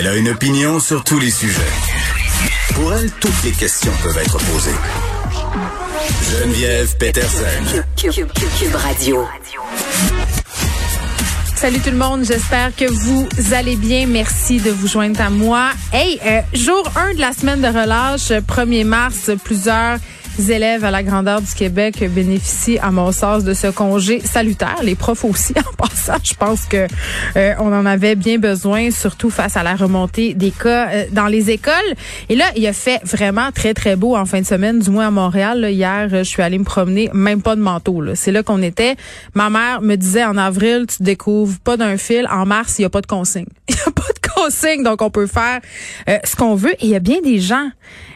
Elle a une opinion sur tous les sujets. Pour elle, toutes les questions peuvent être posées. Geneviève Peterson. Cube Radio. Salut tout le monde, j'espère que vous allez bien. Merci de vous joindre à moi. Hey, euh, jour 1 de la semaine de relâche, 1er mars, plusieurs élèves à la grandeur du Québec bénéficient à mon sens de ce congé salutaire. Les profs aussi, en passant, je pense que euh, on en avait bien besoin, surtout face à la remontée des cas euh, dans les écoles. Et là, il a fait vraiment très très beau en fin de semaine, du moins à Montréal. Là, hier, je suis allée me promener, même pas de manteau. C'est là qu'on était. Ma mère me disait en avril, tu découvres pas d'un fil. En mars, il y a pas de consigne. Il y a pas de donc on peut faire euh, ce qu'on veut. Et il y a bien des gens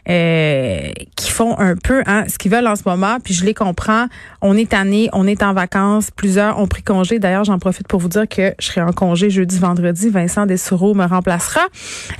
euh, qui font un peu hein, ce qu'ils veulent en ce moment, puis je les comprends. On est année, on est en vacances, plusieurs ont pris congé. D'ailleurs, j'en profite pour vous dire que je serai en congé jeudi, vendredi. Vincent Dessoureau me remplacera.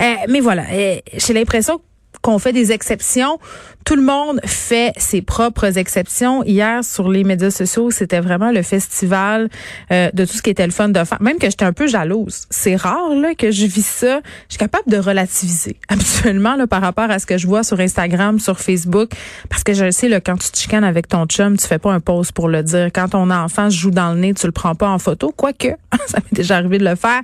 Euh, mais voilà, euh, j'ai l'impression qu'on fait des exceptions. Tout le monde fait ses propres exceptions. Hier, sur les médias sociaux, c'était vraiment le festival euh, de tout ce qui était le fun de faire. Même que j'étais un peu jalouse. C'est rare là que je vis ça. Je suis capable de relativiser habituellement là, par rapport à ce que je vois sur Instagram, sur Facebook. Parce que je sais, là, quand tu te chicanes avec ton chum, tu fais pas un pause pour le dire. Quand ton enfant joue dans le nez, tu le prends pas en photo. Quoique, ça m'est déjà arrivé de le faire.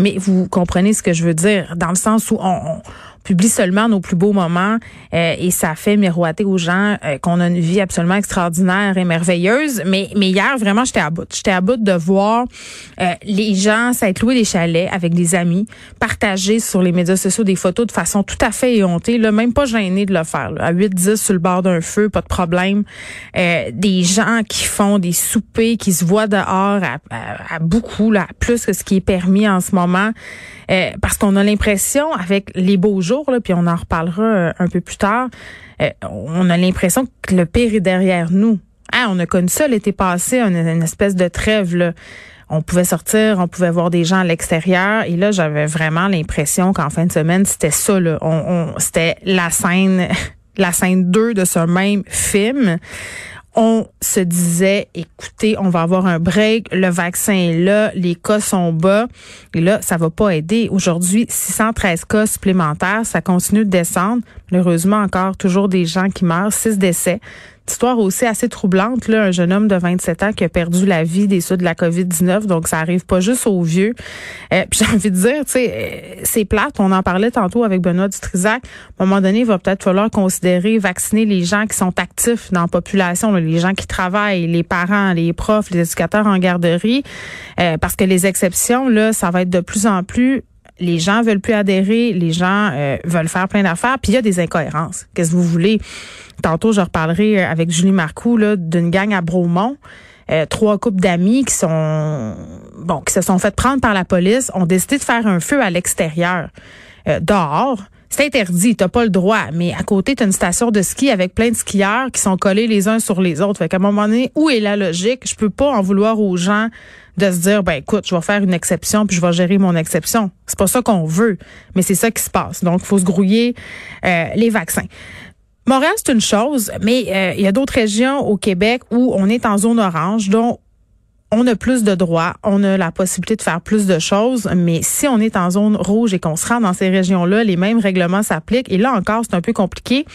Mais vous comprenez ce que je veux dire. Dans le sens où on, on publie seulement nos plus beaux moments euh, et ça fait miroiter aux gens euh, qu'on a une vie absolument extraordinaire et merveilleuse. Mais, mais hier, vraiment, j'étais à bout. J'étais à bout de voir euh, les gens s'être loués des chalets avec des amis, partager sur les médias sociaux des photos de façon tout à fait éhontée, là, même pas gêné de le faire. À 8-10 sur le bord d'un feu, pas de problème. des gens qui font des soupers, qui se voient dehors à beaucoup, là, plus que ce qui est permis en ce moment. Parce qu'on a l'impression, avec les beaux jours, là, puis on en reparlera euh, un peu plus tard, euh, on a l'impression que le pire est derrière nous. Hein, on a connu ça l'été passé, une, une espèce de trêve. Là on pouvait sortir, on pouvait voir des gens à l'extérieur. Et là, j'avais vraiment l'impression qu'en fin de semaine, c'était ça. Là. On, on c'était la scène, la scène 2 de ce même film on se disait, écoutez, on va avoir un break, le vaccin est là, les cas sont bas, et là, ça va pas aider. Aujourd'hui, 613 cas supplémentaires, ça continue de descendre. Malheureusement, encore toujours des gens qui meurent, 6 décès histoire aussi assez troublante, là, un jeune homme de 27 ans qui a perdu la vie des suites de la COVID-19, donc ça arrive pas juste aux vieux. Euh, puis j'ai envie de dire, tu sais, euh, c'est plate, on en parlait tantôt avec Benoît Dutrisac, à un moment donné, il va peut-être falloir considérer vacciner les gens qui sont actifs dans la population, les gens qui travaillent, les parents, les profs, les éducateurs en garderie, euh, parce que les exceptions, là, ça va être de plus en plus les gens veulent plus adhérer, les gens euh, veulent faire plein d'affaires, puis il y a des incohérences. Qu'est-ce que vous voulez? Tantôt, je reparlerai euh, avec Julie Marcoux d'une gang à Bromont. Euh, trois couples d'amis qui sont bon qui se sont fait prendre par la police ont décidé de faire un feu à l'extérieur dehors c'est interdit, t'as pas le droit. Mais à côté, t'as une station de ski avec plein de skieurs qui sont collés les uns sur les autres. Fait qu'à un moment donné, où est la logique? Je peux pas en vouloir aux gens de se dire, ben écoute, je vais faire une exception puis je vais gérer mon exception. C'est pas ça qu'on veut, mais c'est ça qui se passe. Donc, il faut se grouiller euh, les vaccins. Montréal, c'est une chose, mais euh, il y a d'autres régions au Québec où on est en zone orange, donc on a plus de droits, on a la possibilité de faire plus de choses, mais si on est en zone rouge et qu'on se rend dans ces régions-là, les mêmes règlements s'appliquent. Et là encore, c'est un peu compliqué.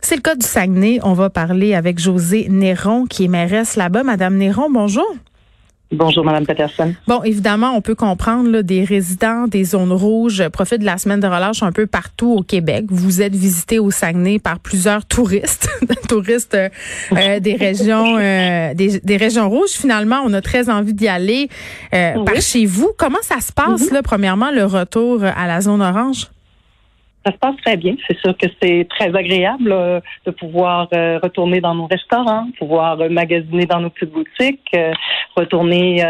C'est le cas du Saguenay. On va parler avec José Néron, qui est mairesse là-bas. Madame Néron, bonjour. Bonjour, Madame Peterson. Bon, évidemment, on peut comprendre là, des résidents des zones rouges profitent de la semaine de relâche un peu partout au Québec. Vous êtes visité au Saguenay par plusieurs touristes, touristes euh, euh, des régions euh, des, régions rouges. Finalement, on a très envie d'y aller par chez vous. Comment ça se passe, mm-hmm. là, premièrement, le retour à la zone orange? Ça se passe très bien. C'est sûr que c'est très agréable euh, de pouvoir euh, retourner dans nos restaurants, pouvoir euh, magasiner dans nos petites boutiques, euh, retourner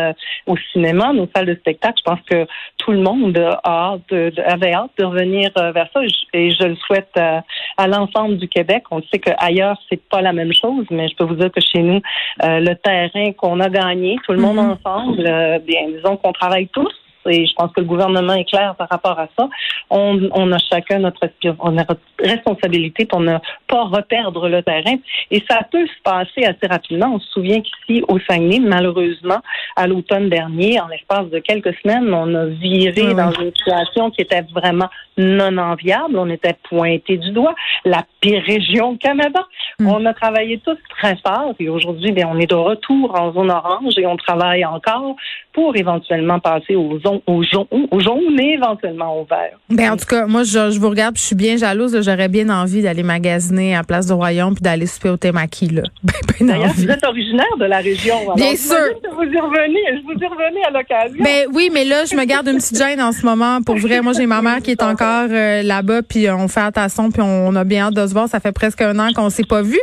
au cinéma, nos salles de spectacle. Je pense que tout le monde a hâte de, avait hâte de revenir vers ça et je, le souhaite à l'ensemble du Québec. On sait qu'ailleurs, c'est pas la même chose, mais je peux vous dire que chez nous, le terrain qu'on a gagné, tout le monde Mhm. ensemble, bien, disons qu'on travaille tous et je pense que le gouvernement est clair par rapport à ça. On, on a chacun notre on a notre responsabilité pour ne pas reperdre le terrain. Et ça peut se passer assez rapidement. On se souvient qu'ici, au Saguenay, malheureusement, à l'automne dernier, en l'espace de quelques semaines, on a viré oui. dans une situation qui était vraiment non enviable. On était pointé du doigt. La pire région au Canada. Mm. On a travaillé tous très fort et aujourd'hui, bien, on est de retour en zone orange et on travaille encore pour éventuellement passer aux zones au jaune, au jaune et éventuellement au vert. Ben, en tout cas, moi, je, je vous regarde, puis je suis bien jalouse. J'aurais bien envie d'aller magasiner à Place du Royaume puis d'aller souper au Temaki, là. Ben, ben D'ailleurs, vous êtes originaire de la région. alors Bien sûr. que Vous y revenez, je vous y revenez à l'occasion. Ben oui, mais là, je me garde une petite gêne en ce moment. Pour vrai, moi, j'ai ma mère qui est encore euh, là-bas, puis on fait attention, puis on, on a bien hâte de se voir. Ça fait presque un an qu'on s'est pas vu.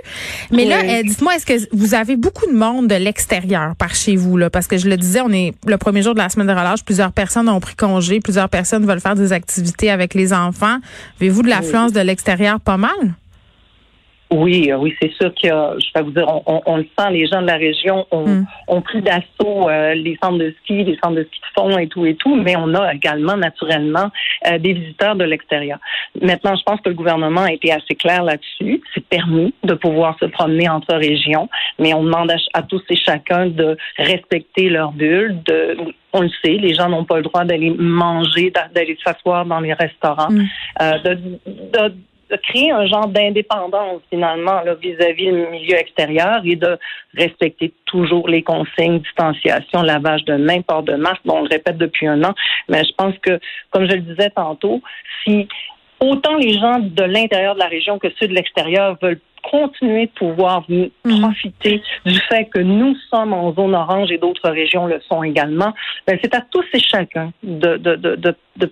Mais là, euh, dites-moi, est-ce que vous avez beaucoup de monde de l'extérieur par chez vous là? Parce que je le disais, on est le premier jour de la semaine de relâche. Plusieurs personnes ont pris congé, plusieurs personnes veulent faire des activités avec les enfants. Avez-vous de l'affluence de l'extérieur pas mal? Oui, euh, oui, c'est sûr que je vais vous dire, on, on- on le sent, les gens de la région ont, Mm. ont pris d'assaut euh, les centres de ski, les centres de ski de fond et tout et tout, mais on a également naturellement euh, des visiteurs de l'extérieur. Maintenant, je pense que le gouvernement a été assez clair là-dessus. C'est permis de pouvoir se promener entre régions, mais on demande à, à tous et chacun de respecter leur bulle. De, on le sait, les gens n'ont pas le droit d'aller manger, d'a- d'aller s'asseoir dans les restaurants, Mm. euh, de, de de créer un genre d'indépendance finalement vis-à-vis le milieu extérieur et de respecter toujours les consignes, distanciation, lavage de main, port de masque. Bon, on le répète depuis un an, mais je pense que, comme je le disais tantôt, si autant les gens de l'intérieur de la région que ceux de l'extérieur veulent continuer de pouvoir Mhm. profiter du fait que nous sommes en zone orange et d'autres régions le sont également, ben c'est à tous et chacun de, de, de, de,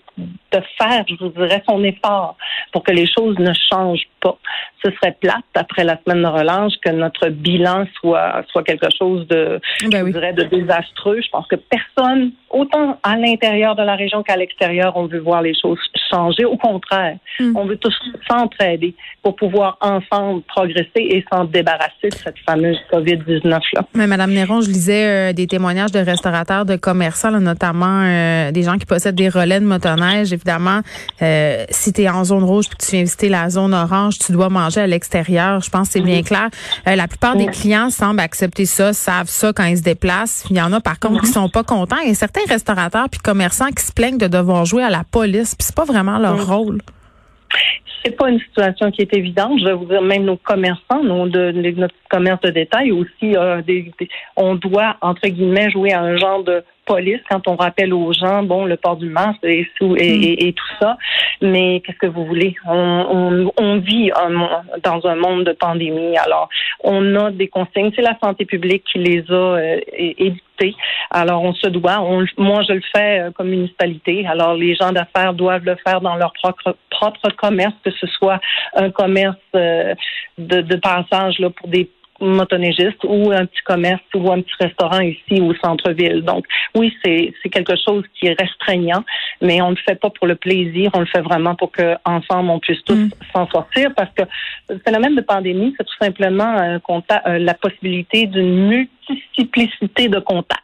de, faire, je vous dirais, son effort pour que les choses ne changent pas. Ce serait plate, après la semaine de relâche, que notre bilan soit, soit quelque chose de, Ben je oui. dirais, de désastreux. Je pense que personne, autant à l'intérieur de la région qu'à l'extérieur, on veut voir les choses changer. Au contraire, Mm. on veut tous s'entraider pour pouvoir ensemble progresser et s'en débarrasser de cette fameuse COVID-19-là. Mais Madame Néron, je lisais euh, des témoignages de restaurateurs, de commerçants, là, notamment euh, des gens qui possèdent des relais de motoneige. Évidemment, euh, si tu es en zone rouge puis que tu viens visiter la zone orange, tu dois manger à l'extérieur. Je pense que c'est bien clair. Euh, la plupart des clients semblent accepter ça, savent ça quand ils se déplacent. Il y en a par contre qui sont pas contents. Il y a certains restaurateurs puis commerçants qui se plaignent de devoir jouer à la police. Puis c'est pas vraiment leur Ouais. rôle. C'est pas une situation qui est évidente. Je vais vous dire, même nos commerçants, nos, de, de- notre commerce de détail aussi, euh, des- des- on doit entre guillemets jouer à un genre de police quand on rappelle aux gens, bon, le port du masque et, sous- et, Mm. et- et tout ça. Mais qu'est-ce que vous voulez? On, on, on vit un dans un monde de pandémie. Alors, on a des consignes. C'est la santé publique qui les a euh, é- édictées. Alors, on se doit. On, moi, je le fais euh, comme municipalité. Alors, les gens d'affaires doivent le faire dans leur propre, propre commerce, que ce soit un commerce euh, de, de passage là, pour des motoneigistes ou un petit commerce ou un petit restaurant ici au centre-ville. Donc, oui, c'est c'est quelque chose qui est restreignant, mais on ne le fait pas pour le plaisir, on le fait vraiment pour que ensemble on puisse tous Mm. s'en sortir parce que le phénomène de pandémie, c'est tout simplement contact, euh, la possibilité d'une multiplicité de contacts.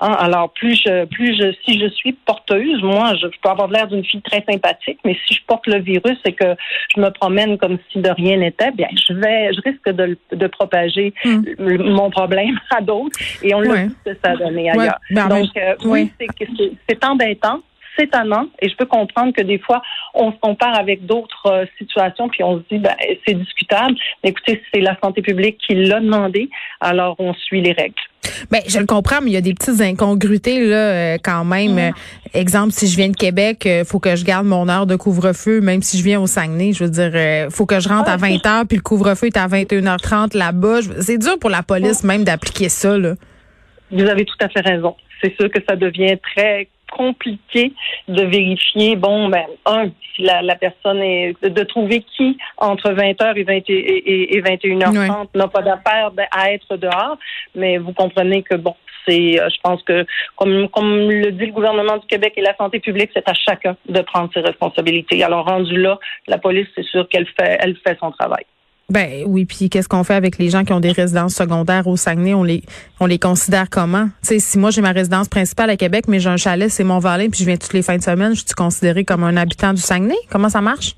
Hein, alors, plus je, plus je, si je suis porteuse, moi, je, je peux avoir l'air d'une fille très sympathique, mais si je porte le virus et que je me promène comme si de rien n'était, bien, je vais, je risque de, de propager Mm. le- mon problème à d'autres, et on l'a Ouais. vu ce que ça a donné Ouais, ailleurs. ben, Donc, euh, oui, c'est que c'est- c'est embêtant. C'est étonnant et je peux comprendre que des fois, on se compare avec d'autres euh, situations puis on se dit, ben, c'est discutable. Mais écoutez, c'est la santé publique qui l'a demandé, alors on suit les règles. Ben, je le comprends, mais il y a des petites incongruités là euh, quand même. Euh, exemple, si je viens de Québec, euh, faut que je garde mon heure de couvre-feu, même si je viens au Saguenay. Je veux dire, euh, faut que je rentre à 20 h puis le couvre-feu est à 21h30 là-bas. C'est dur pour la police même d'appliquer ça. Là. Vous avez tout à fait raison. C'est sûr que ça devient très compliqué de vérifier, bon, ben, un, si la, la personne est, de trouver qui, entre 20h et, 20, et, et 21h30, n'a pas d'affaire à être dehors. Mais vous comprenez que, bon, c'est, euh, je pense que, comme, comme le dit le gouvernement du Québec et la santé publique, c'est à chacun de prendre ses responsabilités. Alors, rendu là, la police, c'est sûr qu'elle fait, elle fait son travail. Ben oui, puis qu'est-ce qu'on fait avec les gens qui ont des résidences secondaires au Saguenay? On les on les considère comment? Tu sais, si moi j'ai ma résidence principale à Québec, mais j'ai un chalet, c'est Mont-Valin, puis je viens toutes les fins de semaine, je suis considérée comme un habitant du Saguenay? Comment ça marche?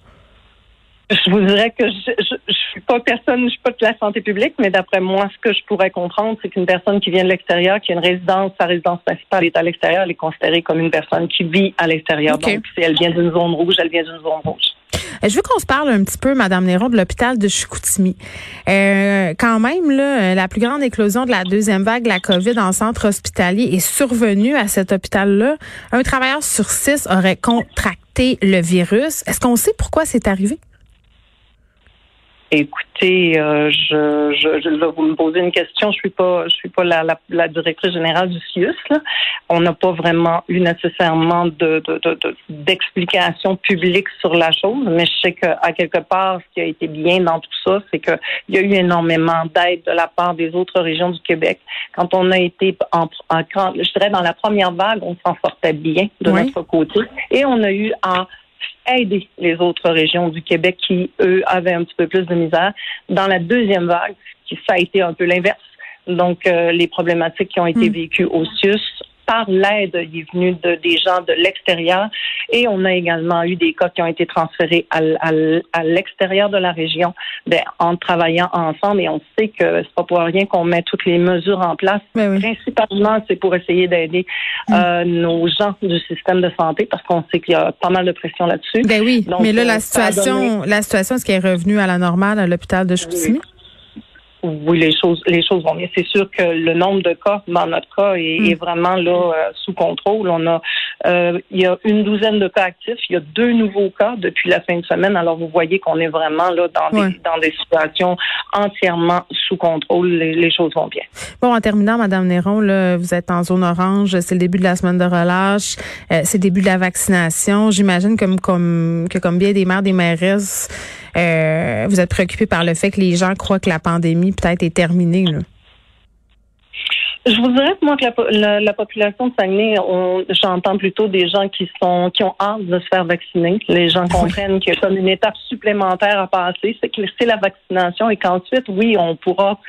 Je vous dirais que je, je, suis pas personne, je suis pas de la santé publique, mais d'après moi, ce que je pourrais comprendre, c'est qu'une personne qui vient de l'extérieur, qui a une résidence, sa résidence principale est à l'extérieur, elle est considérée comme une personne qui vit à l'extérieur. Donc, si elle vient d'une zone rouge, elle vient d'une zone rouge. Euh, je veux qu'on se parle un petit peu, Madame Néron, de l'hôpital de Chicoutimi. Euh, quand même, là, la plus grande éclosion de la deuxième vague de la COVID en centre hospitalier est survenue à cet hôpital-là. Un travailleur sur six aurait contracté le virus. Est-ce qu'on sait pourquoi c'est arrivé? Écoutez, euh, je, je, je vais vous me poser une question. Je suis pas, je suis pas la, la, la directrice générale du CIUS. Là. On n'a pas vraiment eu nécessairement de, d'explication de, publique sur la chose, mais je sais qu'à quelque part, ce qui a été bien dans tout ça, c'est qu'il y a eu énormément d'aide de la part des autres régions du Québec. Quand on a été en, en je dirais dans la première vague, on s'en sortait bien de notre côté, et on a eu en aider les autres régions du Québec qui, eux, avaient un petit peu plus de misère. Dans la deuxième vague, ça a été un peu l'inverse. Donc, euh, les problématiques qui ont été hmm. vécues au CIUS par l'aide il est venu de, des gens de l'extérieur et on a également eu des cas qui ont été transférés à, à, l'extérieur de la région ben, en travaillant ensemble et on sait que c'est pas pour rien qu'on met toutes les mesures en place. Ben Principalement, c'est pour essayer d'aider mm. euh, nos gens du système de santé parce qu'on sait qu'il y a pas mal de pression là-dessus. Ben oui, mais là, la euh, situation, la situation, est-ce qu'elle est revenue à la normale à l'hôpital de Chicoutimi? oui, les choses, les choses vont bien. C'est sûr que le nombre de cas, dans notre cas, est, hmm. vraiment là euh, sous contrôle. On a, euh, il y a une douzaine de cas actifs. Il y a deux nouveaux cas depuis la fin de semaine. Alors vous voyez qu'on est vraiment là dans des dans des situations entièrement sous contrôle. Les, choses vont bien. Bon, en terminant, Madame Néron, là, vous êtes en zone orange. C'est le début de la semaine de relâche. Euh, c'est le début de la vaccination. J'imagine comme comme que comme bien des mères, des mairesses vous êtes préoccupé par le fait que les gens croient que la pandémie peut-être est terminée. Là. Je vous dirais moi que la, la, population de Saguenay, j'entends plutôt des gens qui sont qui ont hâte de se faire vacciner. Les gens comprennent qu'il y a comme une étape supplémentaire à passer, c'est que c'est la vaccination et qu'ensuite, oui, on pourra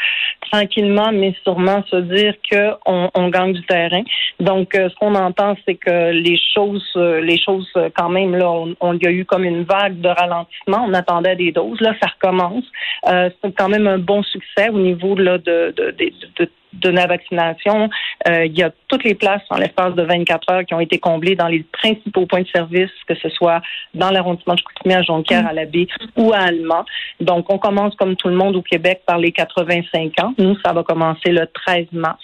tranquillement mais sûrement se dire qu'on on gagne du terrain. Donc, euh, ce qu'on entend, c'est que les choses, euh, les choses euh, quand même là, on, on, y a eu comme une vague de ralentissement. On attendait des doses. Là, ça recommence. Euh, c'est quand même un bon succès au niveau là de, de, de, de de la vaccination. Euh, il y a toutes les places en l'espace de 24 heures qui ont été comblées dans les principaux points de service, que ce soit dans l'arrondissement de Chicoutimi, à Jonquière, à la baie ou à Allemand. Donc, on commence comme tout le monde au Québec par les 85 ans. Nous, ça va commencer le 13 mars.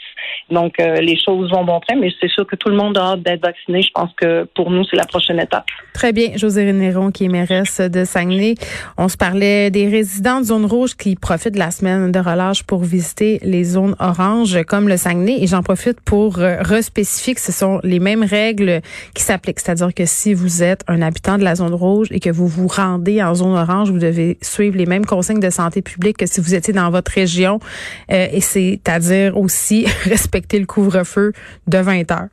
Donc, euh, les choses vont bon train, mais c'est sûr que tout le monde a hâte d'être vacciné. Je pense que pour nous, c'est la prochaine étape. Très bien. José Néron, qui est mairesse de Saguenay. On se parlait des résidents de zone rouge qui profitent de la semaine de relâche pour visiter les zones oranges comme le Saguenay. Et j'en profite pour euh, respécifier que ce sont les mêmes règles qui s'appliquent. C'est-à-dire que si vous êtes un habitant de la zone rouge et que vous vous rendez en zone orange, vous devez suivre les mêmes consignes de santé publique que si vous étiez dans votre région. Euh, et c'est-à-dire aussi respecter le couvre-feu de 20 heures.